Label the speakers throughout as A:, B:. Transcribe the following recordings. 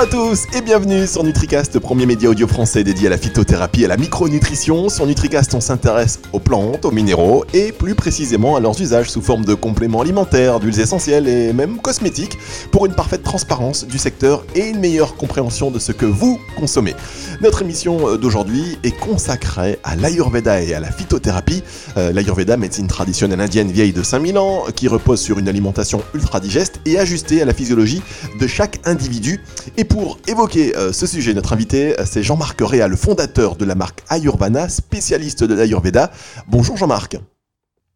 A: à tous et bienvenue sur NutriCast, premier média audio français dédié à la phytothérapie et à la micronutrition. Sur NutriCast, on s'intéresse aux plantes, aux minéraux et plus précisément à leurs usages sous forme de compléments alimentaires, d'huiles essentielles et même cosmétiques pour une parfaite transparence du secteur et une meilleure compréhension de ce que vous consommez. Notre émission d'aujourd'hui est consacrée à l'Ayurveda et à la phytothérapie. Euh, L'Ayurveda, médecine traditionnelle indienne vieille de 5000 ans, qui repose sur une alimentation ultra digeste et ajustée à la physiologie de chaque individu. Et pour évoquer euh, ce sujet, notre invité, euh, c'est Jean-Marc Réa, le fondateur de la marque Ayurvana, spécialiste de l'Ayurveda. Bonjour Jean-Marc.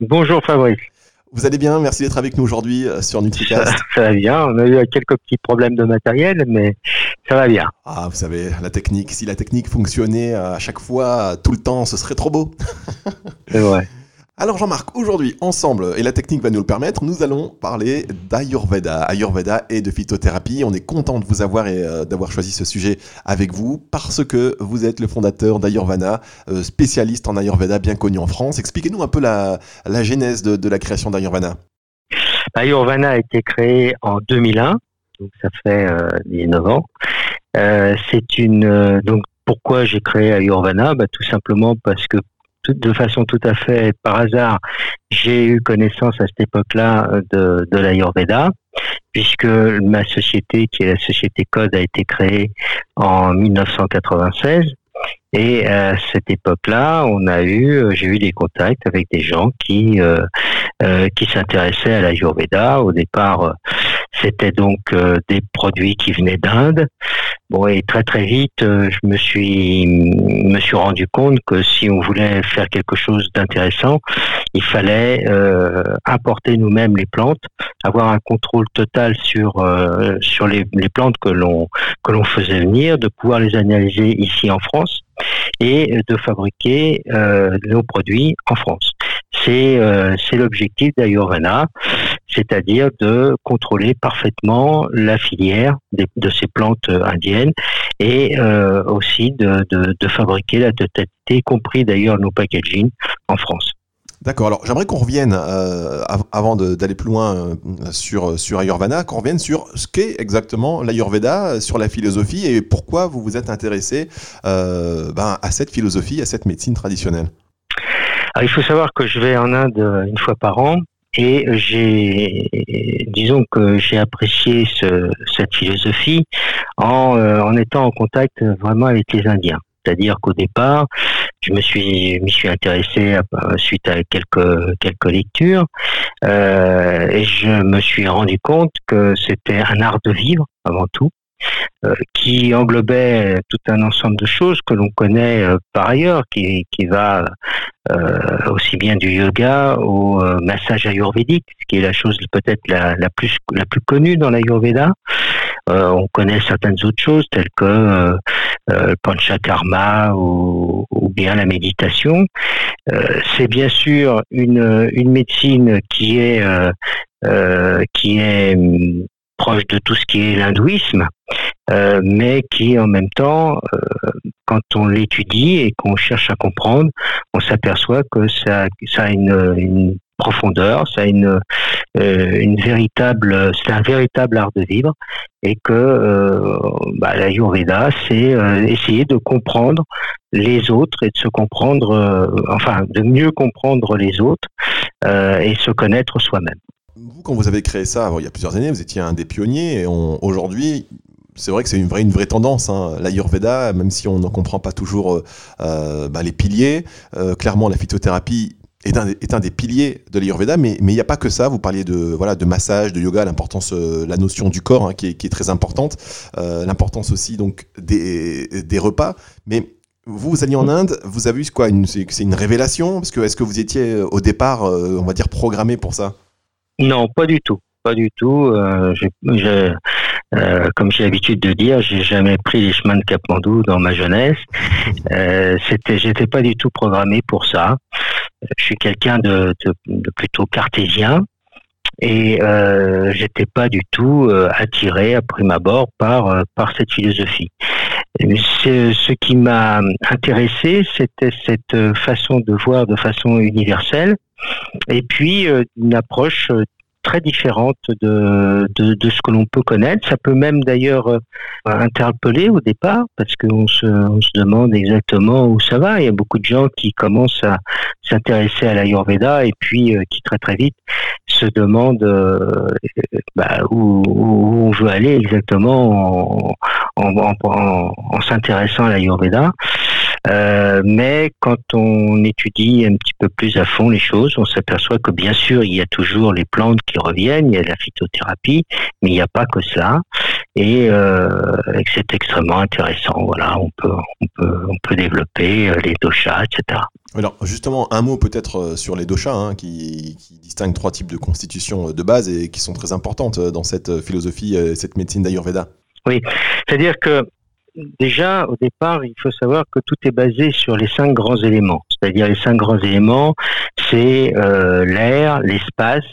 B: Bonjour Fabrice.
A: Vous allez bien Merci d'être avec nous aujourd'hui euh, sur NutriCast.
B: Ça, ça, va bien. On a eu quelques petits problèmes de matériel, mais ça va bien.
A: Ah, vous savez, la technique, si la technique fonctionnait à chaque fois, tout le temps, ce serait trop beau.
B: C'est vrai.
A: Alors Jean-Marc, aujourd'hui, ensemble, et la technique va nous le permettre, nous allons parler d'Ayurveda. Ayurveda et de phytothérapie. On est content de vous avoir et euh, d'avoir choisi ce sujet avec vous parce que vous êtes le fondateur d'Ayurvana, euh, spécialiste en Ayurveda bien connu en France. Expliquez-nous un peu la, genèse de, la création d'Ayurvana.
B: Ayurvana a été créé en 2001, donc ça fait euh, 19 ans. Euh, c'est une donc pourquoi j'ai créé Ayurvana bah, Tout simplement parce que de façon tout à fait par hasard, j'ai eu connaissance à cette époque-là de, de l'Ayurveda, puisque ma société, qui est la société Code, a été créée en 1996. Et à cette époque-là, on a eu, j'ai eu des contacts avec des gens qui euh, euh, qui s'intéressaient à l'Ayurveda. Au départ, c'était donc euh, des produits qui venaient d'Inde. Bon, et très très vite, euh, je me suis me suis rendu compte que si on voulait faire quelque chose d'intéressant, il fallait euh, importer nous-mêmes les plantes, avoir un contrôle total sur euh, sur les, les, plantes que l'on que l'on faisait venir, de pouvoir les analyser ici en France et de fabriquer euh, nos produits en France. C'est euh, l'objectif d'Ayurvana, c'est-à-dire de contrôler parfaitement la filière de ces plantes indiennes et euh, aussi de, de, de, fabriquer la totalité, y compris d'ailleurs nos packaging en France.
A: D'accord. Alors, j'aimerais qu'on revienne, euh, avant d'aller plus loin euh, sur, sur Ayurveda, qu'on revienne sur ce qu'est exactement l'Ayurveda, sur la philosophie et pourquoi vous vous êtes intéressé euh, ben, à cette philosophie, à cette médecine traditionnelle.
B: Alors, il faut savoir que je vais en Inde une fois par an et j'ai, disons que j'ai apprécié ce, cette philosophie en, euh, en étant en contact vraiment avec les Indiens. C'est-à-dire qu'au départ, je me suis, m'y suis intéressé à, suite à quelques quelques lectures, euh, et je me suis rendu compte que c'était un art de vivre avant tout, qui englobait tout un ensemble de choses que l'on connaît euh, par ailleurs, qui, va euh, aussi bien du yoga au euh, massage ayurvédique, qui est la chose peut-être la, plus la plus connue dans l'ayurveda. Euh, on connaît certaines autres choses telles que le panchakarma ou, ou, bien la méditation. C'est bien sûr une, une médecine qui est qui est proche de tout ce qui est l'hindouisme, euh, mais qui en même temps, euh, quand on l'étudie et qu'on cherche à comprendre, on s'aperçoit que ça, ça a une, profondeur, ça a une, euh, une véritable, c'est un véritable art de vivre, et que euh, bah, la Yurveda, c'est essayer de comprendre les autres et de se comprendre, enfin, de mieux comprendre les autres et se connaître soi-même.
A: Vous, quand vous avez créé ça, il y a plusieurs années, vous étiez un des pionniers. Et aujourd'hui, c'est vrai que c'est une vraie, tendance. Hein. L'Ayurveda, même si on n'en comprend pas toujours euh, bah, les piliers, euh, clairement, la phytothérapie est un, des piliers de l'Ayurveda, mais il n'y a pas que ça. Vous parliez de, voilà, de massage, de yoga, l'importance, euh, la notion du corps hein, qui, est, très importante, euh, l'importance aussi donc des, des repas. Mais vous, vous alliez en Inde, vous avez eu quoi C'est une révélation? Parce que est-ce que vous étiez au départ, on va dire, programmé pour ça?
B: Non, pas du tout. Pas du tout. Euh, euh, comme j'ai l'habitude de dire, j'ai jamais pris les chemins de Capmandou dans ma jeunesse. Euh, c'était, j'étais pas du tout programmé pour ça. Je suis quelqu'un de, plutôt cartésien et euh, j'étais pas du tout euh, attiré à prime abord par par cette philosophie. Ce qui m'a intéressé, c'était cette façon de voir de façon universelle, et puis une approche très différente de, de, ce que l'on peut connaître. Ça peut même d'ailleurs euh, interpeller au départ parce qu'on se, on se demande exactement où ça va. Il y a beaucoup de gens qui commencent à s'intéresser à l'Ayurveda et puis euh, qui très très vite se demandent euh, bah, où, on veut aller exactement en, s'intéressant à l'Ayurveda. Euh, mais quand on étudie un petit peu plus à fond les choses, on s'aperçoit que bien sûr, il y a toujours les plantes qui reviennent, il y a la phytothérapie, mais il n'y a pas que cela. Et, euh, que c'est extrêmement intéressant. Voilà, on peut, on peut, on peut développer euh, les doshas, etc.
A: Alors justement, un mot peut-être euh, sur les doshas, hein, qui, distinguent trois types de constitutions de base et qui sont très importantes dans cette philosophie, cette médecine d'Ayurveda.
B: Oui, c'est-à-dire que déjà, au départ, il faut savoir que tout est basé sur les cinq grands éléments. C'est-à-dire les cinq grands éléments, c'est euh, l'air, l'espace,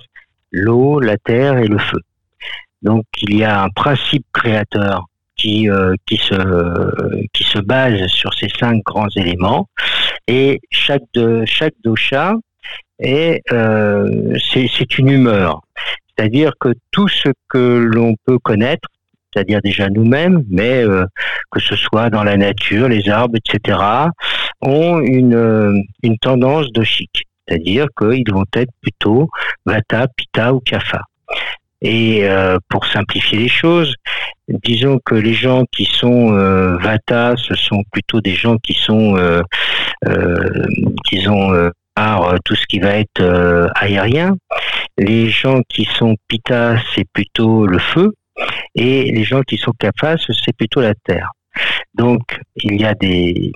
B: l'eau, la terre et le feu. Donc il y a un principe créateur qui, euh, qui, se, qui se base sur ces cinq grands éléments. Et chaque, de, chaque dosha est, euh, c'est une humeur. C'est-à-dire que tout ce que l'on peut connaître c'est-à-dire déjà nous-mêmes, mais euh, que ce soit dans la nature, les arbres, etc., ont une, une tendance chic, c'est-à-dire qu'ils vont être plutôt Vata, Pitta ou Kapha. Et euh, pour simplifier les choses, disons que les gens qui sont Vata, ce sont plutôt des gens qui sont, disons, par tout ce qui va être aérien. Les gens qui sont Pitta, c'est plutôt le feu. Et les gens qui sont capables, c'est plutôt la Terre. Donc, il y a des,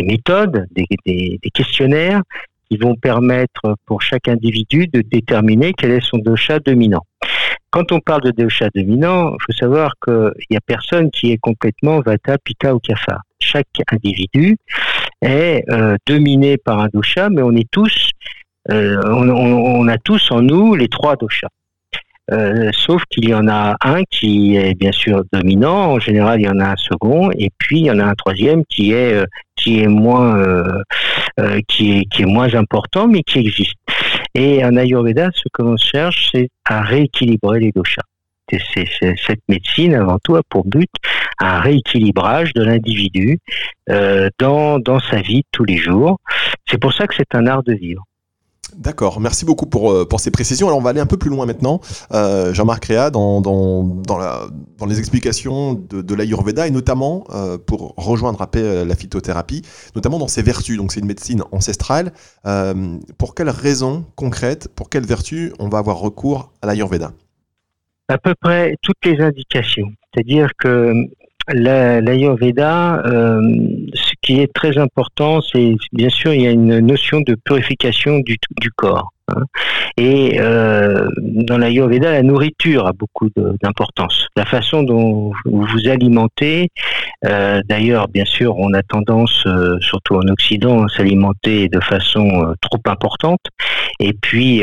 B: méthodes, des, questionnaires qui vont permettre pour chaque individu de déterminer quel est son dosha dominant. Quand on parle de dosha dominant, il faut savoir qu'il n'y a personne qui est complètement Vata, Pitta ou Kapha. Chaque individu est euh, dominé par un dosha, mais on est tous, euh, on, a tous en nous les trois doshas. Euh, sauf qu'il y en a un qui est bien sûr dominant. En général, il y en a un second, et puis il y en a un troisième qui est qui est moins qui est qui est moins important, mais qui existe. Et en Ayurveda, ce que l'on cherche, c'est à rééquilibrer les doshas. Cette médecine, avant tout, a pour but un rééquilibrage de l'individu dans dans sa vie tous les jours. C'est pour ça que c'est un art de vivre.
A: D'accord, merci beaucoup pour, euh, pour ces précisions. Alors on va aller un peu plus loin maintenant. Euh, Jean-Marc Réa, dans, dans, dans, les explications de, de l'Ayurveda et notamment euh, pour rejoindre après la phytothérapie, notamment dans ses vertus. Donc c'est une médecine ancestrale. pour quelles raisons concrètes, pour quelles vertus on va avoir recours à l'Ayurveda?
B: À peu près toutes les indications. C'est-à-dire que l'Ayurveda, qui est très important, c'est bien sûr il y a une notion de purification du corps. Hein. Et euh, dans l'Ayurveda, la nourriture a beaucoup d'importance. La façon dont vous vous alimentez, euh, d'ailleurs, bien sûr, on a tendance, euh, surtout en Occident, à s'alimenter de façon euh, trop importante, et puis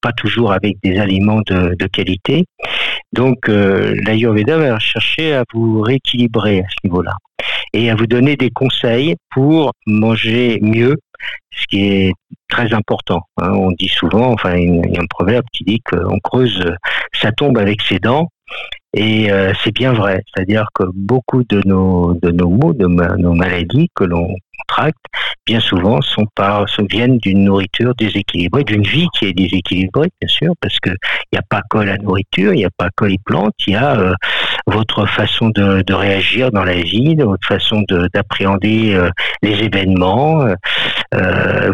B: pas toujours avec des aliments de, de qualité. Donc, l'Ayurveda va chercher à vous rééquilibrer à ce niveau-là et à vous donner des conseils pour manger mieux, ce qui est très important. Hein. On dit souvent, enfin, il y a un proverbe qui dit qu'on creuse sa tombe avec ses dents. Et euh, c'est bien vrai, c'est-à-dire que beaucoup de nos de nos maux, de nos maladies que l'on contracte, bien souvent sont par se viennent d'une nourriture déséquilibrée, d'une vie qui est déséquilibrée, bien sûr, parce que il n'y a pas que la nourriture, il n'y a pas que les plantes, il y a euh, votre façon de, réagir dans la vie, votre façon d'appréhender euh, les événements,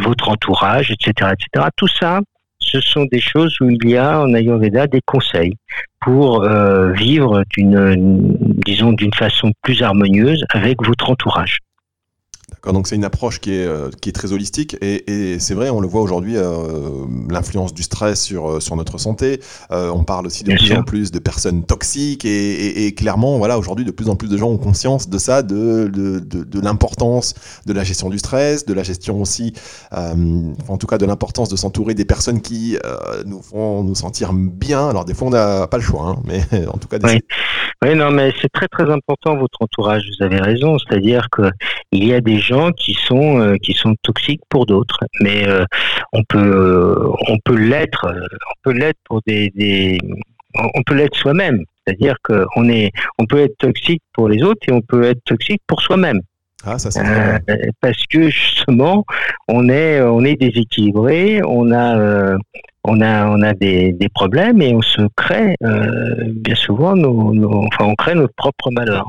B: votre entourage, etc., etc. Tout ça, ce sont des choses où il y a en Ayurveda des conseils pour euh, vivre d'une, disons, d'une façon plus harmonieuse avec votre entourage
A: donc c'est une approche qui est, euh, qui est très holistique et, et c'est vrai, on le voit aujourd'hui, euh, l'influence du stress sur, euh, sur notre santé. Euh, on parle aussi de plus en plus de personnes toxiques et, et, et clairement, voilà, aujourd'hui, de plus en plus de gens ont conscience de ça, de, de, de, de l'importance de la gestion du stress, de la gestion aussi, euh, en tout cas de l'importance de s'entourer des personnes qui nous font nous sentir bien. Alors des fois, on n'a pas le choix, hein, mais en tout cas,
B: oui. Oui, non, mais c'est très très important votre entourage. Vous avez raison, c'est-à-dire que il y a des gens qui sont euh, qui sont toxiques pour d'autres, mais euh, on peut on peut l'être, on peut l'être pour des, des on peut l'être soi-même. C'est-à-dire qu'on est on peut être toxique pour les autres et on peut être toxique pour soi-même.
A: Ah, ça
B: euh, parce que justement, on est on est déséquilibré, on a on a, on a des, des, problèmes et on se crée euh, bien souvent nos, enfin on crée notre propre malheur.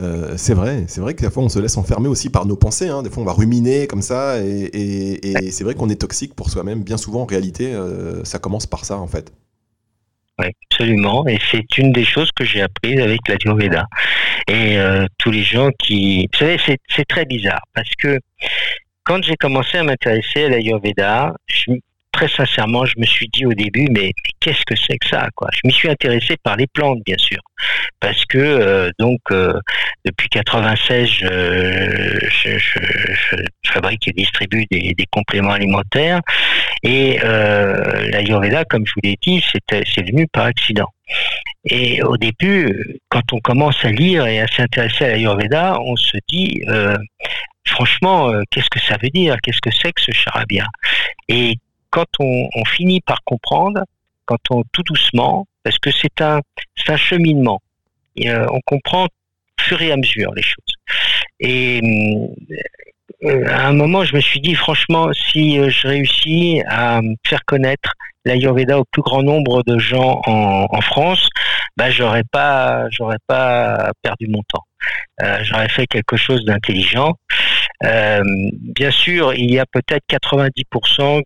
A: Euh, c'est vrai, c'est vrai que des fois on se laisse enfermer aussi par nos pensées. Hein. Des fois on va ruminer comme ça et, et, c'est vrai qu'on est toxique pour soi-même. Bien souvent en réalité, euh, ça commence par ça en fait.
B: Oui, absolument. Et c'est une des choses que j'ai apprises avec la. Et tous les gens qui... Vous savez, c'est très bizarre parce que quand j'ai commencé à m'intéresser à l'Ayurveda, je, très sincèrement, je me suis dit au début, mais, qu'est-ce que c'est que ça quoi? Je m'y suis intéressé par les plantes, bien sûr, parce que euh, donc euh, depuis 96, je, fabrique et distribue des, compléments alimentaires. Et euh, l'Ayurveda, comme je vous l'ai dit, c'est venu par accident. Et au début, quand on commence à lire et à s'intéresser à l'Ayurveda, on se dit, euh, franchement, qu'est-ce que ça veut dire? Qu'est-ce que c'est que ce charabia? Et quand on, finit par comprendre, quand on tout doucement, parce que c'est un, cheminement, euh, on comprend au fur et à mesure les choses. Et euh, à un moment, je me suis dit, franchement, si euh, je réussis à faire connaître l'Ayurveda au plus grand nombre de gens en, France, bah, j'aurais pas, j'aurais pas perdu mon temps. j'aurais fait quelque chose d'intelligent. bien sûr, il y a peut-être 90%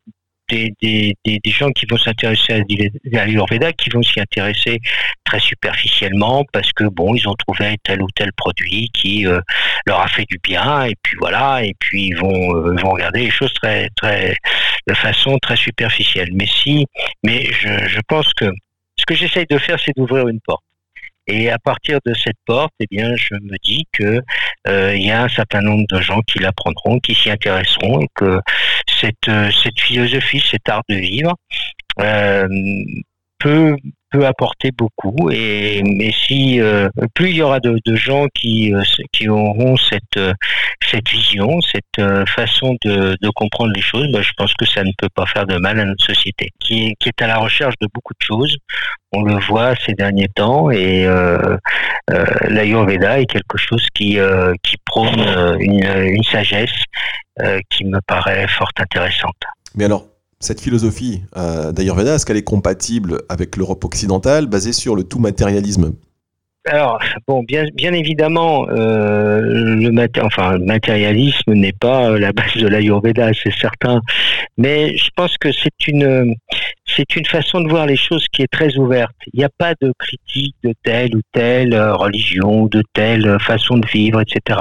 B: des, gens qui vont s'intéresser à l'Ayurveda qui vont s'y intéresser très superficiellement parce que bon, ils ont trouvé tel ou tel produit qui euh, leur a fait du bien et puis voilà et puis ils vont euh, vont regarder les choses très très de façon très superficielle. Mais si, mais je pense que ce que j'essaye de faire, c'est d'ouvrir une porte. Et à partir de cette porte, eh bien, je me dis que euh, il y a un certain nombre de gens qui l'apprendront, qui s'y intéresseront, que cette, euh, cette philosophie, cet art de vivre, euh, peut peut apporter beaucoup. Et mais si euh, plus il y aura de, gens qui euh, qui auront cette euh, cette vision cette façon de, de, comprendre les choses bah, je pense que ça ne peut pas faire de mal à notre société qui est, qui est à la recherche de beaucoup de choses. On le voit ces derniers temps et euh, l'Ayurveda est quelque chose qui qui prône une, une sagesse qui me paraît fort intéressante.
A: Mais alors cette philosophie euh, d'Ayurveda, est-ce qu'elle est compatible avec l'Europe occidentale basée sur le tout matérialisme?
B: Alors, bon, bien, évidemment, euh, le, enfin, le matérialisme n'est pas la base de l'Ayurveda, c'est certain. Mais je pense que c'est une, c'est une façon de voir les choses qui est très ouverte. Il n'y a pas de critique de telle ou telle euh, religion, de telle façon de vivre, etc.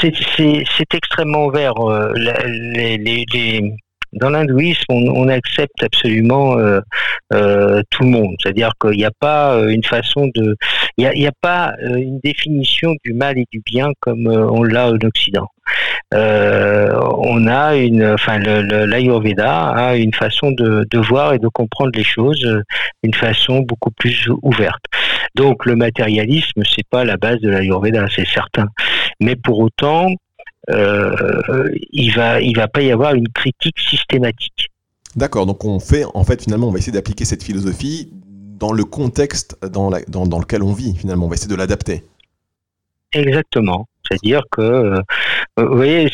B: C'est extrêmement ouvert. les dans l'hindouisme, on, accepte absolument euh, euh, tout le monde. C'est-à-dire qu'il n'y a pas euh, une façon de, il n'y a, pas une définition du mal et du bien comme on l'a en Occident. on a une, enfin, l'Ayurveda a une façon de, voir et de comprendre les choses, une façon beaucoup plus ouverte. Donc, le matérialisme, c'est pas la base de l'Ayurveda, c'est certain. Mais pour autant, il va il va pas y avoir une critique systématique.
A: D'accord, donc on fait en fait finalement on va essayer d'appliquer cette philosophie dans le contexte dans, la, dans, dans lequel on vit finalement, on va essayer de l'adapter.
B: Exactement. C'est-à-dire que, euh, vous voyez,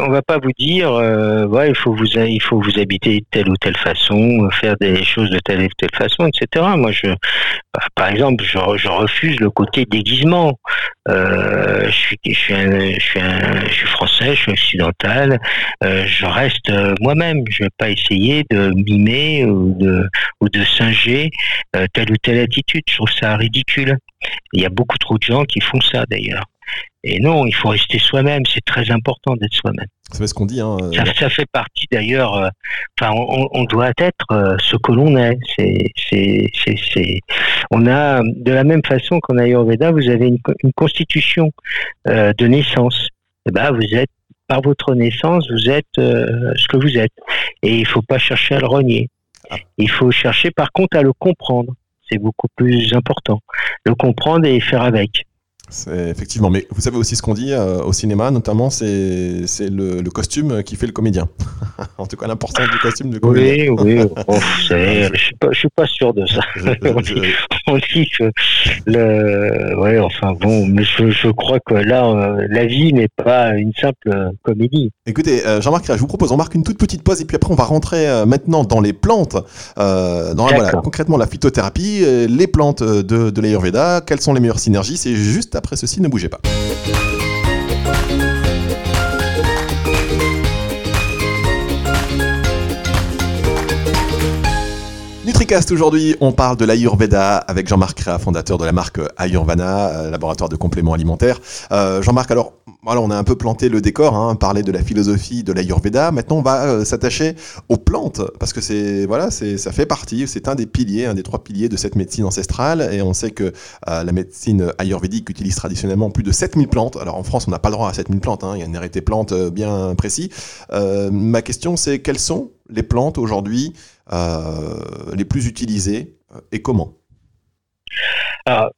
B: on va pas vous dire, euh, il faut vous, il faut vous habiter de telle ou telle façon, faire des choses de telle ou telle façon, etc. Moi, je, bah, par exemple, je, refuse le côté déguisement. Euh, je suis, je suis, je suis, je suis français, je suis occidental. je reste moi-même. Je vais pas essayer de mimer ou de, ou de singer telle ou telle attitude. Je trouve ça ridicule. Il y a beaucoup trop de gens qui font ça d'ailleurs. Et non, il faut rester soi-même. C'est très important d'être soi-même.
A: C'est ce qu'on dit. Hein,
B: ça, ça, fait partie d'ailleurs. Euh, enfin, on, on, doit être euh, ce que l'on est. C'est, c'est, c'est, On a de la même façon qu'en Ayurveda, vous avez une, une constitution euh, de naissance. Et eh ben, vous êtes par votre naissance, vous êtes ce que vous êtes. Et il faut pas chercher à le renier. Ah. Il faut chercher, par contre, à le comprendre. c'est beaucoup plus important. Le comprendre et faire avec.
A: C'est effectivement, mais vous savez aussi ce qu'on dit euh, au cinéma, notamment, c'est le, le, costume qui fait le comédien. en tout cas, l'importance du costume du
B: comédien. Oui, oui. je suis pas, je suis pas sûr de ça. on, dit, que le, ouais, enfin bon, mais je, je crois que là, euh, la vie n'est pas une simple comédie.
A: Écoutez, euh, Jean-Marc, je vous propose, on marque une toute petite pause et puis après, on va rentrer maintenant dans les plantes, dans voilà, concrètement la phytothérapie, les plantes de, de l'Ayurveda, quelles sont les meilleures synergies, c'est juste après ceci, ne bougez pas. NutriCast aujourd'hui, on parle de l'Ayurveda avec Jean-Marc Créa, fondateur de la marque Ayurvana, euh, laboratoire de compléments alimentaires. Euh, Jean-Marc, alors voilà, on a un peu planté le décor, hein, parler de la philosophie de l'Ayurveda. Maintenant, on va euh, s'attacher aux plantes parce que c'est voilà, c'est ça fait partie, c'est un des piliers, un des trois piliers de cette médecine ancestrale. Et on sait que la médecine ayurvédique utilise traditionnellement plus de 7000 plantes. Alors en France, on n'a pas le droit à 7000 plantes, hein, il y a une arrêté plantes bien précis. ma question, c'est quelles sont les plantes aujourd'hui euh, les plus utilisées euh, et comment?
B: Alors,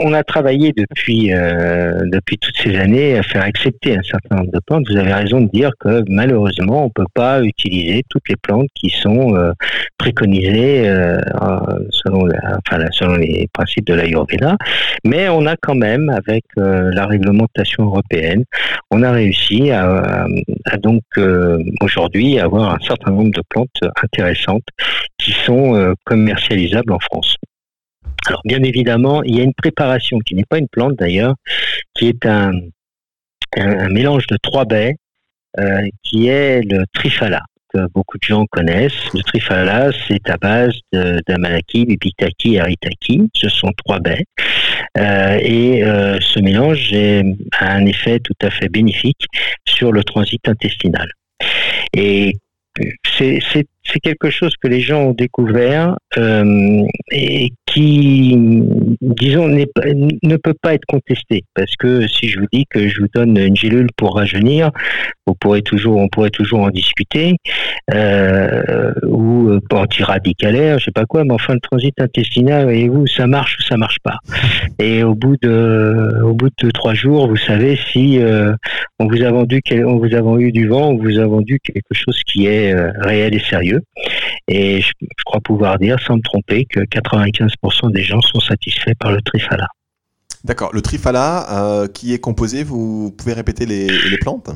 B: on, a travaillé depuis euh, depuis toutes ces années à faire accepter un certain nombre de plantes. Vous avez raison de dire que malheureusement, on peut pas utiliser toutes les plantes qui sont euh, préconisées euh, selon les principes de l'Ayurveda. Mais on a quand même, avec la réglementation européenne, on a réussi à, à donc aujourd'hui avoir un certain nombre de plantes intéressantes qui sont commercialisables en France. Alors bien évidemment, il y a une préparation qui n'est pas une plante d'ailleurs, qui est un, mélange de trois baies, euh, qui est le trifala que beaucoup de gens connaissent. Le trifala, c'est à base d'amalaki, bibitaki et aritaki. Ce sont trois baies. Euh, et euh, ce mélange a un effet tout à fait bénéfique sur le transit intestinal. Et c'est quelque chose que les gens ont découvert euh, et qui, disons, ne peut pas être contesté. Parce que si je vous dis que je vous donne une gélule pour rajeunir, vous pourrez toujours, on pourrait toujours en discuter, euh, ou euh, antiradicalaire, je sais pas quoi, mais enfin le transit intestinal, voyez-vous, ça marche ou ça marche pas. Et au bout de, trois jours, vous savez si on vous a vendu, on vous a vendu du vent, on vous a vendu quelque chose qui est réel et sérieux. Et je, je crois pouvoir dire, sans me tromper, que 95% des gens sont satisfaits par le trifala.
A: D'accord. Le trifala, euh, qui est composé, vous pouvez répéter les, les plantes?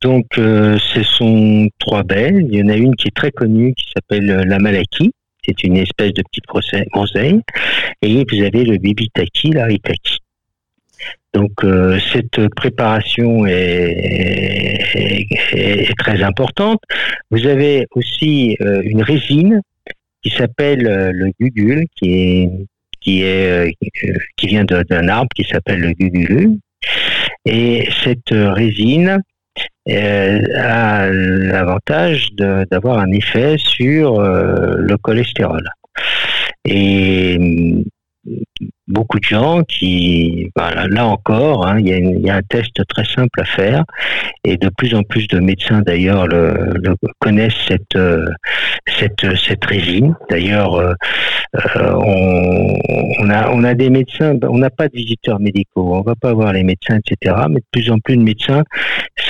B: Donc, euh, ce sont trois baies. Il y en a une qui est très connue, qui s'appelle euh, la malaki. C'est une espèce de petite groseille. Et vous avez le bibitaki, l'aritaki. Donc cette préparation est, très importante. Vous avez aussi une résine qui s'appelle euh, le gugul, qui est qui est euh, qui vient d'un arbre qui s'appelle le gugulu. Et cette résine euh, a l'avantage d'avoir un effet sur le cholestérol. Et beaucoup de gens qui, là encore, hein, il, y a un test très simple à faire et de plus en plus de médecins d'ailleurs le, connaissent cette, euh, cette, cette résine. D'ailleurs, euh, euh, on, a, on a des médecins, on n'a pas de visiteurs médicaux, on va pas voir les médecins, etc. Mais de plus en plus de médecins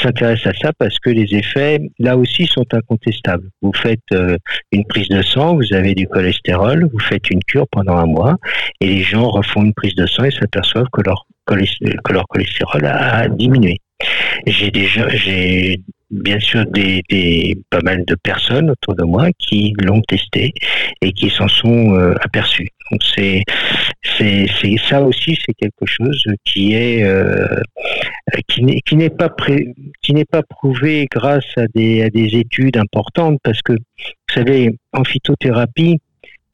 B: s'intéressent à ça parce que les effets, là aussi, sont incontestables. Vous faites une prise de sang, vous avez du cholestérol, vous faites une cure pendant un mois et les gens font une prise de sang et s'aperçoivent que leur, que leur cholestérol a diminué. J'ai déjà, j'ai bien sûr des, pas mal de personnes autour de moi qui l'ont testé et qui s'en sont euh, aperçus. Donc c'est c'est ça aussi c'est quelque chose qui est euh, qui n'est qui n'est pas qui n'est pas prouvé grâce à des à des études importantes parce que vous savez en phytothérapie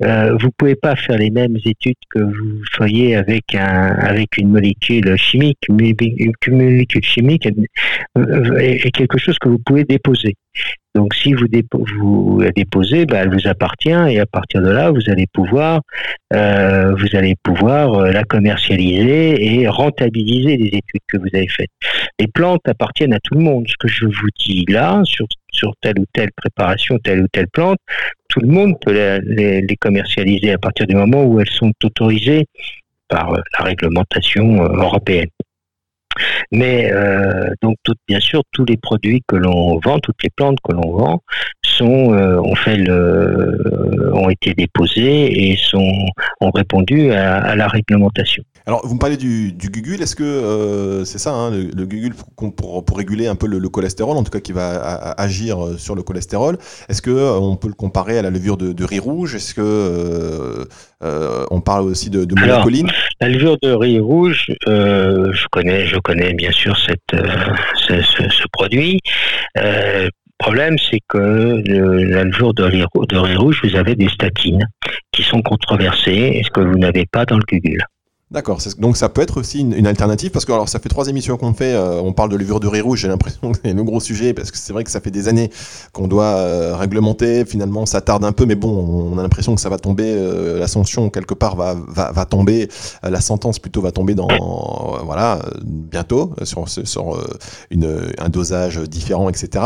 B: euh, vous pouvez pas faire les mêmes études que vous feriez avec un avec une molécule chimique. Une molécule chimique est quelque chose que vous pouvez déposer. Donc si vous, vous la déposez, bah, elle vous appartient et à partir de là, vous allez pouvoir, euh, vous allez pouvoir euh, la commercialiser et rentabiliser les études que vous avez faites. Les plantes appartiennent à tout le monde. Ce que je vous dis là sur sur telle ou telle préparation, telle ou telle plante, tout le monde peut les, commercialiser à partir du moment où elles sont autorisées par la réglementation européenne. Mais euh, donc bien sûr tous les produits que l'on vend, toutes les plantes que l'on vend sont euh, ont été déposées et sont ont répondu à la réglementation.
A: Alors, vous me parlez du, du gugule. Est-ce que euh, c'est ça, hein, le, le, gugule pour, pour, pour, réguler un peu le, le, cholestérol, en tout cas qui va a, agir euh, sur le cholestérol Est-ce que euh, on peut le comparer à la levure de, de riz rouge? Est-ce que euh, on parle aussi de, de monocoline?
B: La levure de riz rouge, je connais, je connais bien sûr cette, ce, ce, ce, produit. Le problème, c'est que le, la levure de riz, de riz rouge, vous avez des statines qui sont controversées, est ce que vous n'avez pas dans le gugule?
A: D'accord, donc ça peut être aussi une, une, alternative parce que alors ça fait trois émissions qu'on fait, euh, on parle de levure de riz rouge, j'ai l'impression que c'est le gros sujet parce que c'est vrai que ça fait des années qu'on doit euh, réglementer, finalement ça tarde un peu, mais bon, on a l'impression que ça va tomber, euh, l'ascension quelque part va, va, va tomber, euh, la sentence plutôt va tomber dans, voilà, bientôt sur, sur une, un dosage différent, etc.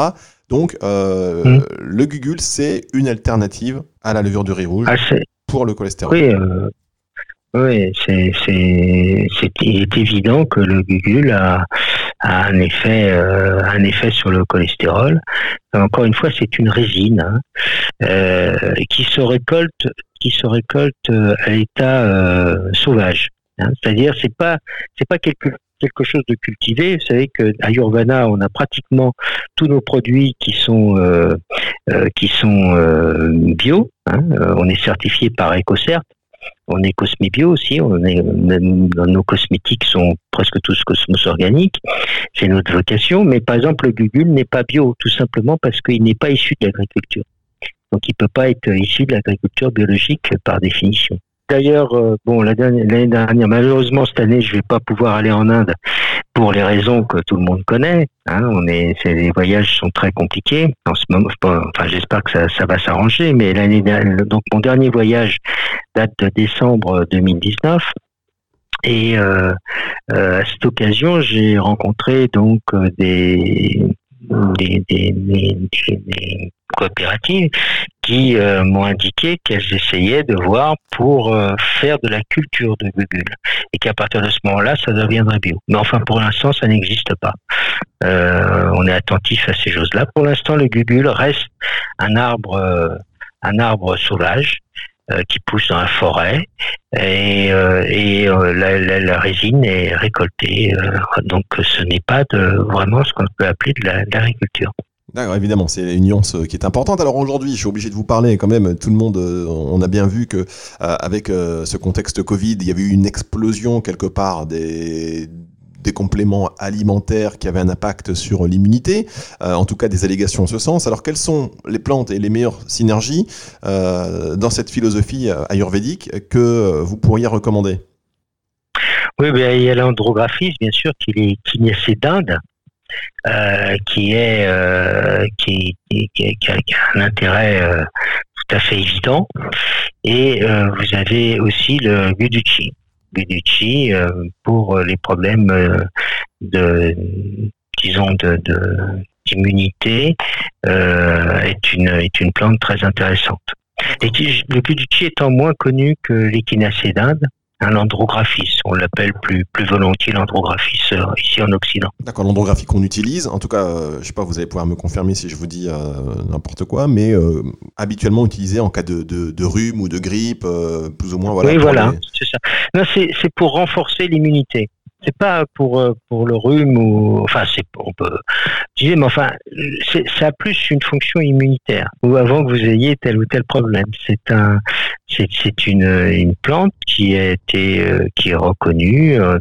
A: Donc mmh. le gugule c'est une alternative à la levure de riz rouge ah, pour le cholestérol.
B: Oui, oui, c'est évident que le gugule a, a un effet euh, un effet sur le cholestérol. Encore une fois, c'est une résine hein, euh, qui se récolte qui se récolte euh, à l'état euh, sauvage. Hein. C'est-à-dire, c'est pas c'est pas quelque quelque chose de cultivé. Vous savez que à Urbana, on a pratiquement tous nos produits qui sont euh, euh, qui sont euh, bio. Hein. on est certifié par EcoCert. On est Cosmibio aussi, on est, nos cosmétiques sont presque tous cosmos organiques, c'est notre vocation, mais par exemple le gugule n'est pas bio, tout simplement parce qu'il n'est pas issu de l'agriculture. Donc il ne peut pas être issu de l'agriculture biologique par définition. D'ailleurs, euh, bon, l'année dernière, malheureusement cette année, je vais pas pouvoir aller en Inde pour les raisons que tout le monde connaît. Hein, on est, les voyages sont très compliqués. Enfin, j'espère que ça, va s'arranger. Mais l'année donc mon dernier voyage date de décembre 2019. Et euh, euh, à cette occasion, j'ai rencontré donc des, coopératives euh, m'ont indiqué qu'elles essayaient de voir pour euh, faire de la culture de gugule et qu'à partir de ce moment-là, ça deviendrait bio. Mais enfin, pour l'instant, ça n'existe pas. Euh, on est attentif à ces choses-là. Pour l'instant, le gugule reste un arbre, un arbre sauvage qui pousse dans la forêt et, la, résine est récoltée. donc ce n'est pas vraiment ce qu'on peut appeler de l'agriculture.
A: D'accord, évidemment, c'est une nuance qui est importante. Alors aujourd'hui, je suis obligé de vous parler quand même. Tout le monde, on a bien vu que avec ce contexte Covid, il y avait eu une explosion quelque part des des compléments alimentaires qui avaient un impact sur l'immunité, euh, en tout cas des allégations en ce sens. Alors quelles sont les plantes et les meilleures synergies euh, dans cette philosophie euh, ayurvédique que vous pourriez recommander?
B: Oui, ben, il y a l'andrographie, bien sûr, qui est kinécée d'Inde. Euh, qui est euh, qui, a, un intérêt euh, tout à fait évident et vous avez aussi le guduchi Guiducci euh, pour les problèmes de, disons, de, d'immunité est une est une plante très intéressante. Le Guiducci étant moins connu que l'échinacée d'Inde, un andrographis. On l'appelle plus, plus volontiers l'andrographis euh, ici en Occident.
A: D'accord, l'andrographie qu'on utilise, en tout cas, euh, je sais pas, vous allez pouvoir me confirmer si je vous dis euh, n'importe quoi, mais euh, habituellement utilisé en cas de, de, de, rhume ou de grippe, plus ou moins. Voilà,
B: oui, voilà, les... c'est ça. Non, c'est pour renforcer l'immunité c'est pas pour euh, pour le rhume ou enfin c'est on peut dire mais enfin ça a plus une fonction immunitaire ou avant que vous ayez tel ou tel problème c'est un c'est une une plante qui a été euh, qui est reconnue euh,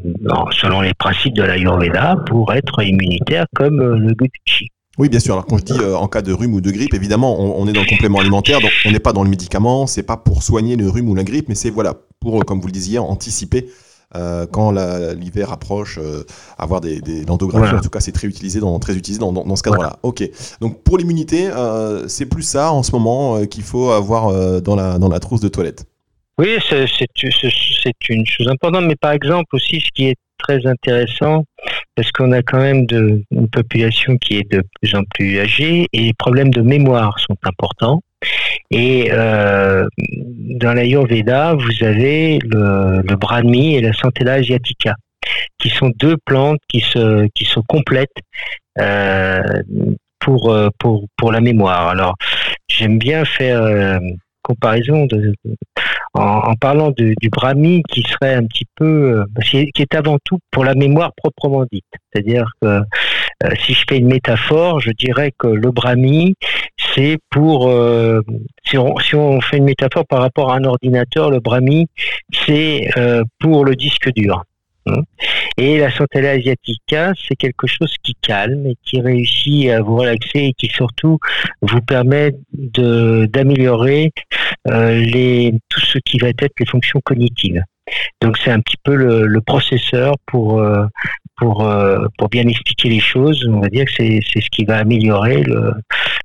B: selon les principes de l'ayurveda pour être immunitaire comme le guduchi.
A: Oui, bien sûr. Alors quand je dis en cas de rhume ou de grippe, évidemment, on, on est dans le complément alimentaire, donc on n'est pas dans le médicament. C'est pas pour soigner le rhume ou la grippe, mais c'est voilà pour, comme vous le disiez, anticiper euh, quand l'hiver approche, euh, avoir des, des voilà. en tout cas, c'est très utilisé dans, très utilisé dans, dans, dans ce cadre-là. Voilà. Ok. Donc pour l'immunité, euh, c'est plus ça en ce moment euh, qu'il faut avoir euh, dans la dans la trousse de toilette.
B: Oui, c'est une chose importante, mais par exemple aussi, ce qui est très intéressant, parce qu'on a quand même de, une population qui est de plus en plus âgée et les problèmes de mémoire sont importants. Et euh, dans l'Ayurveda, vous avez le, le Brahmi et la Centella asiatica, qui sont deux plantes qui se, qui se complètent euh, pour, euh, pour, pour la mémoire. Alors, j'aime bien faire euh, comparaison en, parlant du Brahmi qui serait un petit peu, qui est avant tout pour la mémoire proprement dite. C'est-à-dire que si je fais une métaphore, je dirais que le Brahmi, c'est pour, euh, si, on, fait une métaphore par rapport à un ordinateur, le Brahmi, c'est pour le disque dur. Hein. Et la Santella asiatica, c'est quelque chose qui calme et qui réussit à vous relaxer et qui surtout vous permet d'améliorer euh, tout ce qui va être les fonctions cognitives. Donc c'est un petit peu le, processeur pour euh, pour euh, pour bien expliquer les choses. On va dire que c'est ce qui va améliorer le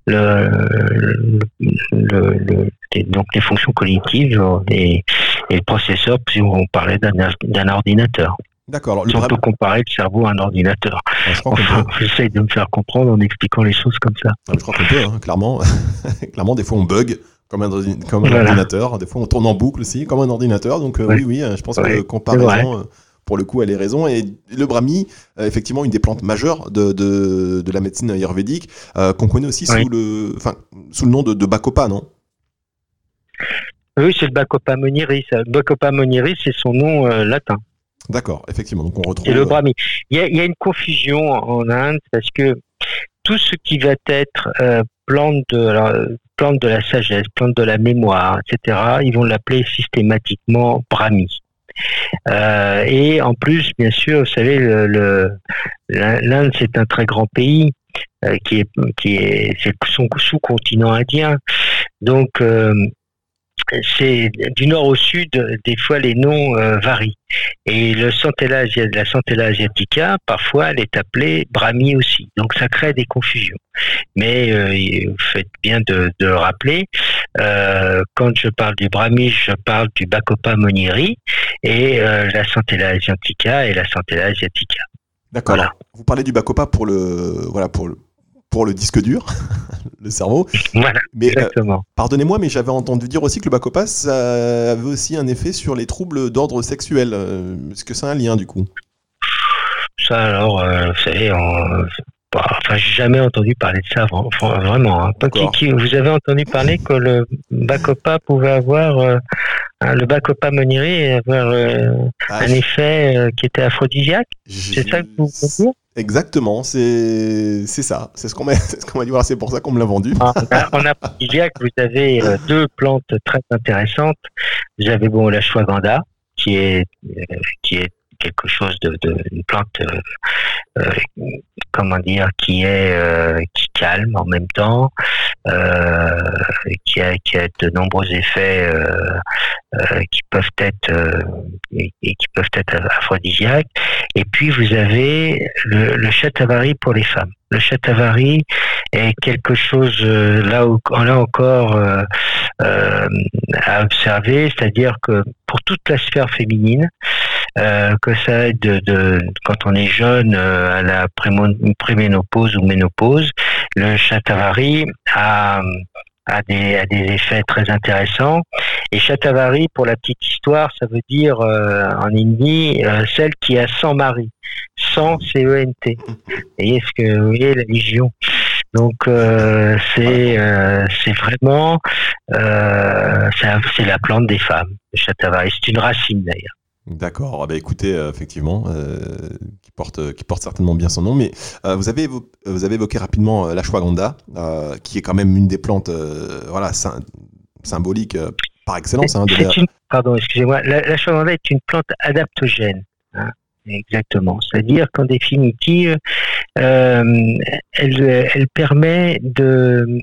B: le, le, donc les fonctions cognitives et, et le processeur si on parlait d'un ordinateur.
A: D'accord.
B: Si on peut comparer le cerveau à un ordinateur. J'essaye de me faire comprendre en expliquant les choses comme ça.
A: je crois qu'on peut, hein, clairement. clairement, des fois on bug comme un, comme un ordinateur. Des fois on tourne en boucle aussi, comme un ordinateur. Donc euh, oui, oui, euh, je pense que comparaison, pour le coup, elle est raison. Et le brahmi, effectivement, une des plantes majeures de, de, de la médecine ayurvédique, qu'on connaît aussi sous, le, sous le nom de, de bacopa, non?
B: Oui, c'est le bacopa moniris. Bacopa moniris, c'est son nom latin.
A: D'accord, effectivement. Donc on retrouve.
B: Et le brahmi. Il y, a, une confusion en Inde parce que tout ce qui va être euh, plante de plante de la sagesse, plante de la mémoire, etc. Ils vont l'appeler systématiquement brahmi. Euh, et en plus, bien sûr, vous savez, l'Inde c'est un très grand pays euh, qui est qui est, son sous-continent indien. Donc c'est du nord au sud, des fois les noms euh, varient. Et le la Centella asiatica, parfois, elle est appelée Brahmi aussi. Donc ça crée des confusions. Mais euh, vous faites bien de, le rappeler. Euh, quand je parle du Brahmi, je parle du Bacopa monieri et la Centella asiatica et la Centella asiatica.
A: D'accord. Vous parlez du Bacopa pour le voilà pour le pour le disque dur, le cerveau.
B: Voilà, mais, euh, exactement.
A: Pardonnez-moi, mais j'avais entendu dire aussi que le bacopas ça avait aussi un effet sur les troubles d'ordre sexuel. Euh, est-ce que c'est un lien du coup?
B: Ça, alors, euh, vous savez, enfin, j'ai jamais entendu parler de ça vraiment. Hein. vous avez entendu parler que le bacopa pouvait avoir le bacopa moniri avoir ah, un effet qui était aphrodisiaque? C'est ça que vous dire?
A: Exactement, c'est ça. C'est ce qu'on m'a dit. Voilà, c'est pour ça qu'on me l'a vendu.
B: Ah, on a que vous avez euh, deux plantes très intéressantes. Vous avez bon la shwaganda qui est euh, qui est quelque chose de, une plante euh, comment dire qui est qui calme en même temps qui a qui a de nombreux effets qui peuvent être et, qui peuvent être aphrodisiaques et puis vous avez le, le chatavari pour les femmes. Le chatavari est quelque chose euh, là, où, là encore euh, euh, à observer, c'est-à-dire que pour toute la sphère féminine, euh, que ça aide de, de, quand on est jeune euh, à la préménopause ou ménopause, le chatavari a a des, a des effets très intéressants. Et Chatavari, pour la petite histoire, ça veut dire euh, en hindi euh, celle qui a 100 maris. 100 C-E-N-T. Vous voyez ce que vous voyez la légion. Donc euh, c'est c'est vraiment c'est la plante des femmes, le Chatavari. C'est une racine d'ailleurs.
A: D'accord. Ah bah écoutez, euh, effectivement, euh, qui porte qui porte certainement bien son nom. Mais euh, vous avez évoqué rapidement la l'ashwagandha, qui est quand même une des plantes, voilà, symboliques par excellence. Hein,
B: Pardon, excusez-moi. L'ashwagandha est une plante adaptogène. Hein. Exactement. C'est-à-dire qu'en définitive, euh, elle, permet de, euh,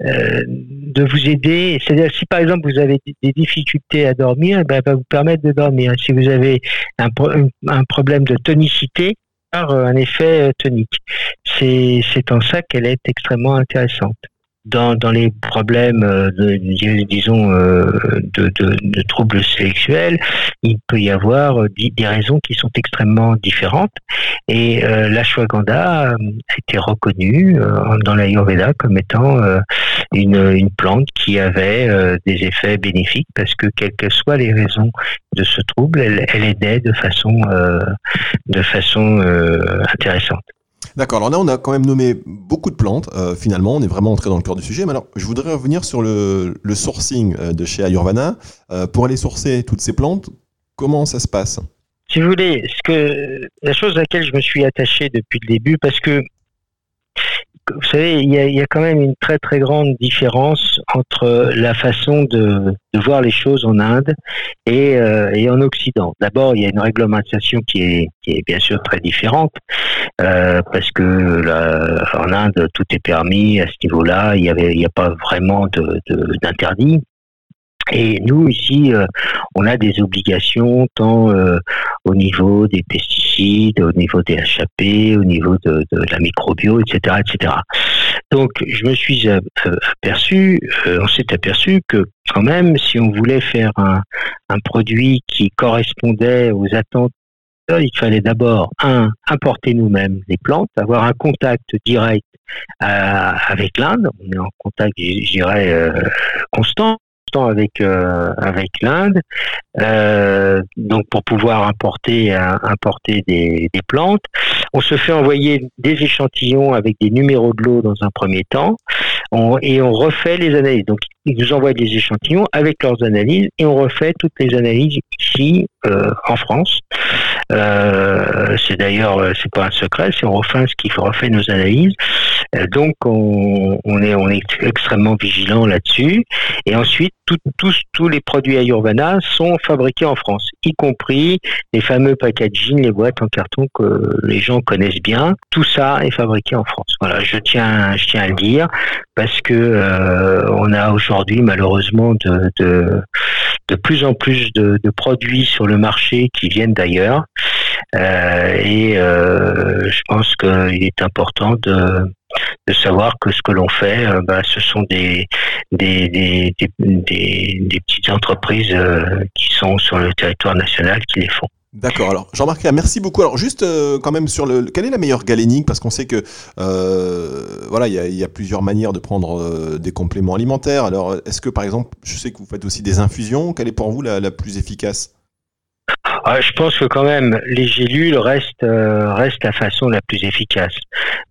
B: de vous aider. C'est-à-dire si par exemple vous avez des difficultés à dormir, eh ben, elle va vous permettre de dormir. Si vous avez un, un problème de tonicité, un effet tonique. C'est en ça qu'elle est extrêmement intéressante. Dans, dans les problèmes, euh, de, disons, euh, de, de, de, troubles sexuels, il peut y avoir euh, des raisons qui sont extrêmement différentes. Et euh, l'ashwagandha a été reconnue dans l'Ayurveda comme étant une, une, plante qui avait des effets bénéfiques parce que quelles que soient les raisons de ce trouble, elle, elle aidait de façon, de façon intéressante.
A: D'accord, alors là on a quand même nommé beaucoup de plantes, euh, finalement on est vraiment entré dans le cœur du sujet, mais alors je voudrais revenir sur le, sourcing euh, de chez Ayurvana. Euh, pour aller sourcer toutes ces plantes, comment ça se passe?
B: Si vous voulez, ce que, la chose à laquelle je me suis attaché depuis le début, parce que vous savez, il y, a, quand même une très très grande différence entre la façon de, voir les choses en Inde et, euh, en Occident. D'abord, il y a une réglementation qui est, bien sûr très différente euh, parce que en Inde tout est permis à ce niveau-là. Il n'y a pas vraiment d'interdit. Et nous, ici, euh, on a des obligations tant euh, au niveau des pesticides, au niveau des HAP, au niveau de, la microbio, etc., etc. Donc, je me suis euh, aperçu, on s'est aperçu que quand même, si on voulait faire un, produit qui correspondait aux attentes il fallait d'abord, un, importer nous-mêmes les plantes, avoir un contact direct avec l'Inde. On est en contact, je dirais, constant avec euh, avec l'Inde, euh, donc pour pouvoir importer euh, importer des, plantes. On se fait envoyer des échantillons avec des numéros de l'eau dans un premier temps, et on refait les analyses. Donc ils nous envoient des échantillons avec leurs analyses et on refait toutes les analyses ici en France. C'est d'ailleurs c'est pas un secret, c'est refait ce qu'il refait nos analyses. donc on, est on est extrêmement vigilant là-dessus. Et ensuite tous, tous les produits Ayurvana sont fabriqués en France, y compris les fameux packaging, les boîtes en carton que les gens connaissent bien. Tout ça est fabriqué en France. Voilà, je tiens, je tiens à le dire parce que euh, on a aujourd'hui malheureusement de, de, plus en plus de, produits sur le marché qui viennent d'ailleurs. Euh, et euh, je pense qu'il est important de savoir que ce que l'on fait, euh, bah, ce sont des petites entreprises qui sont sur le territoire national qui les font.
A: D'accord. Alors, Jean-Marc, merci beaucoup. Alors, juste quand même sur le, quelle est la meilleure galénique? Parce qu'on sait que voilà, il y, y a, plusieurs manières de prendre des compléments alimentaires. Alors, est-ce que par exemple, je sais que vous faites aussi des infusions. Quelle est pour vous la, la plus efficace?
B: Ah, je pense que quand même les gélules restent euh, restent la façon la plus efficace.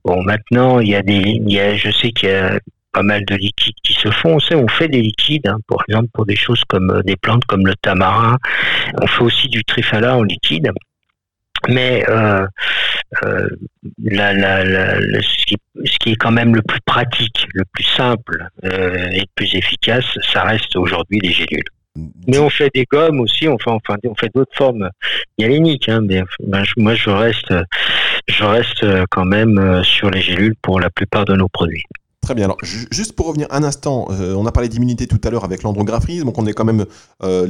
B: Bon, maintenant il y a des, je sais qu'il y a pas mal de liquides qui se font. On sait, on fait des liquides, hein, par exemple pour des choses comme euh, des plantes comme le tamarin. On fait aussi du trifala en liquide. Mais euh, la, la, la, ce, qui, ce, qui, est quand même le plus pratique, le plus simple et le plus efficace, ça reste aujourd'hui les gélules. Mais on fait des gommes aussi, on fait enfin on fait d'autres formes hyaliniques, hein, mais ben, moi je reste je reste quand même euh, sur les gélules pour la plupart de nos produits.
A: Très bien. Alors, juste pour revenir un instant, euh, on a parlé d'immunité tout à l'heure avec l'andrographisme, donc on est quand même euh,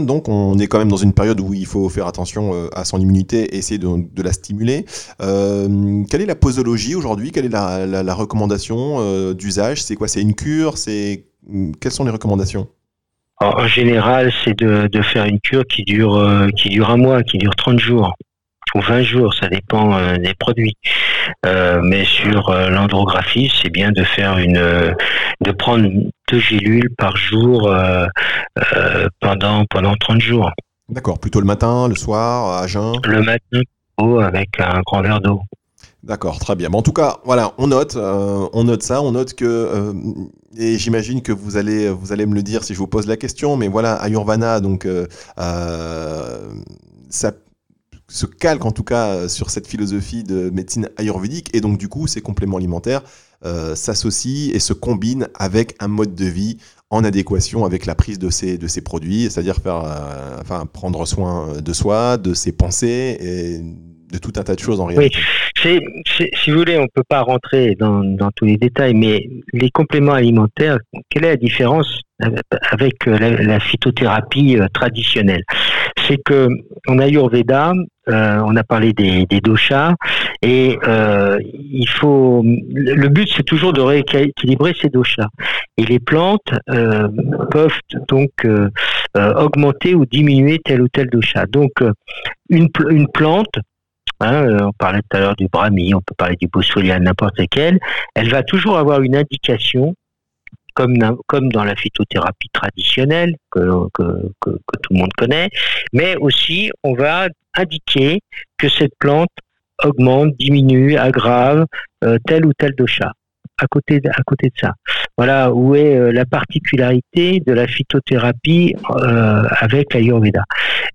A: donc on est quand même dans une période où il faut faire attention euh, à son immunité et essayer de, la stimuler. Euh, quelle est la posologie aujourd'hui? Quelle est la, la, recommandation d'usage? C'est quoi? C'est une cure? C'est quelles sont les recommandations?
B: En général, c'est de, de, faire une cure qui dure, euh, qui dure un mois, qui dure 30 jours ou 20 jours, ça dépend euh, des produits. Euh, mais sur l'andrographie, c'est bien de faire une, de prendre deux gélules par jour pendant pendant 30 jours.
A: D'accord, plutôt le matin, le soir, à jeun?
B: Le matin, avec un grand verre d'eau.
A: D'accord, très bien. en tout cas, voilà, on note, euh, on note ça, on note que, euh, et j'imagine que vous allez, me le dire si je vous pose la question, mais voilà, Ayurvana, donc, euh, ça se calque en tout cas sur cette philosophie de médecine ayurvédique, et donc du coup, ces compléments alimentaires s'associent et se combinent avec un mode de vie en adéquation avec la prise de ces, de ces produits, c'est-à-dire faire, enfin, prendre soin de soi, de ses pensées et de tout un tas de choses en réalité.
B: Oui, si vous voulez, on ne peut pas rentrer dans, tous les détails, mais les compléments alimentaires, quelle est la différence avec la, phytothérapie euh, traditionnelle? C'est que en Ayurveda, on a parlé des, des doshas, et il faut. Le but, c'est toujours de rééquilibrer ces doshas. Et les plantes peuvent donc augmenter ou diminuer tel ou tel dosha. Donc, une, une plante Hein, euh, on parlait tout à l'heure du brahmi, on peut parler du boswellia, n'importe lequel. Elle va toujours avoir une indication, comme, dans la phytothérapie traditionnelle que, tout le monde connaît, mais aussi on va indiquer que cette plante augmente, diminue, aggrave euh, tel ou tel dosha à côté de ça. Voilà où est euh, la particularité de la phytothérapie euh, avec l'Ayurveda.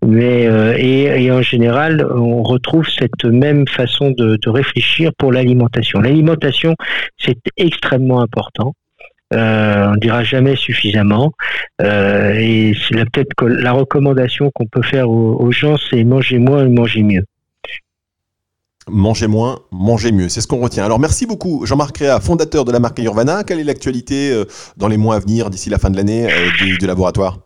B: Mais euh, et, en général, on retrouve cette même façon de, réfléchir pour l'alimentation. L'alimentation, c'est extrêmement important. Euh, on dira jamais suffisamment. Euh, et c'est peut-être la recommandation qu'on peut faire aux, aux gens, c'est manger moins et manger mieux.
A: Manger moins, manger mieux, c'est ce qu'on retient. Alors merci beaucoup Jean-Marc Réa, fondateur de la marque Ayurvana. Quelle est l'actualité euh, dans les mois à venir, d'ici la fin de l'année, euh, du, laboratoire?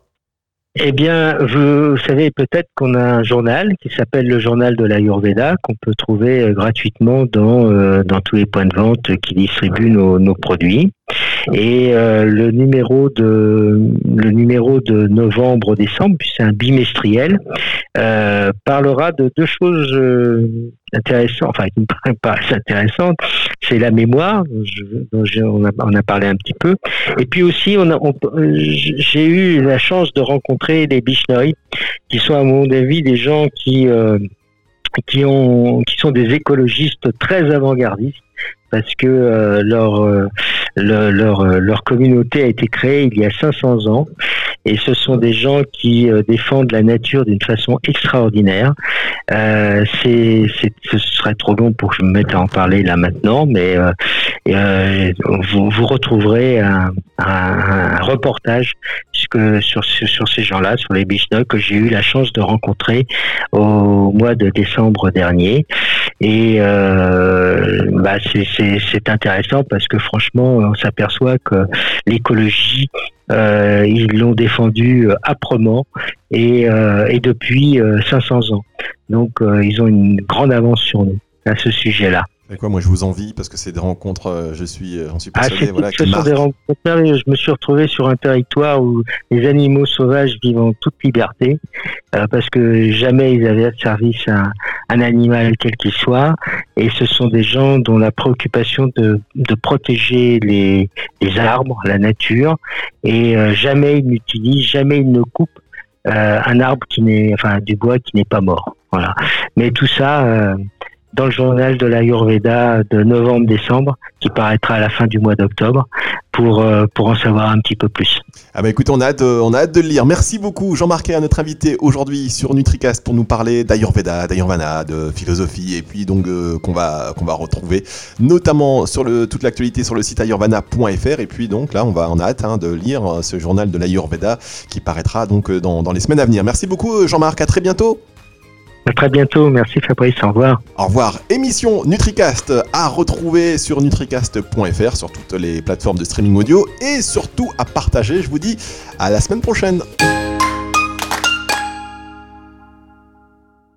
B: Eh bien, vous savez peut-être qu'on a un journal qui s'appelle le journal de l'Ayurveda, qu'on peut trouver euh, gratuitement dans, tous les points de vente qui distribuent nos, produits. Et le numéro de novembre-décembre, puis c'est un bimestriel, parlera de deux choses euh, intéressantes, enfin qui me paraissent intéressantes. C'est la mémoire, dont on, a, on, parlé un petit peu, et puis aussi on a, j'ai eu la chance de rencontrer des Bishnoi, qui sont à mon avis des gens qui qui ont qui sont des écologistes très avant-gardistes parce que euh, leur, euh, leur, euh, leur communauté a été créée il y a 500 ans et ce sont des gens qui défendent la nature d'une façon extraordinaire. C'est, ce serait trop long pour que je me mette à en parler là maintenant, mais vous, retrouverez un, reportage sur, sur, ces gens-là, sur les Bishnok, que j'ai eu la chance de rencontrer au mois de décembre dernier. Et bah c'est intéressant parce que franchement, on s'aperçoit que l'écologie, euh, ils l'ont défendu âprement et, euh, et depuis 500 euh, ans. Donc, euh, ils ont une grande avance sur nous à ce sujet-là.
A: Et quoi, moi je vous envie parce que c'est des rencontres, euh, je suis, j'en suis persuadé,
B: ah,
A: voilà,
B: ce
A: qui
B: sont des rencontres. Je me suis retrouvé sur un territoire où les animaux sauvages vivent en toute liberté euh, parce que jamais ils avaient de service à un animal quel qu'il soit. Et ce sont des gens dont la préoccupation de, de protéger les, les arbres, la nature, et euh, jamais ils n'utilisent, jamais ils ne coupent euh, un arbre qui n'est, enfin du bois qui n'est pas mort. Voilà. Mais tout ça euh, dans le journal de l'Ayurveda de novembre-décembre, qui paraîtra à la fin du mois d'octobre, pour, euh, pour en savoir un petit peu plus.
A: Ah bah écoute, on a hâte, on a hâte de le lire. Merci beaucoup Jean-Marc à notre invité aujourd'hui sur NutriCast pour nous parler d'Ayurveda, d'Ayurvana, de philosophie, et puis donc euh, qu'on va, qu'on va retrouver notamment sur le, toute l'actualité sur le site ayurvana.fr, et puis donc là on va en hâte hein, de lire ce journal de l'Ayurveda qui paraîtra donc dans, dans les semaines à venir. Merci beaucoup Jean-Marc, à très bientôt.
B: À très bientôt. Merci Fabrice. Au revoir.
A: Au revoir. Émission NutriCast à retrouver sur nutricast.fr, sur toutes les plateformes de streaming audio et surtout à partager. Je vous dis à la semaine prochaine.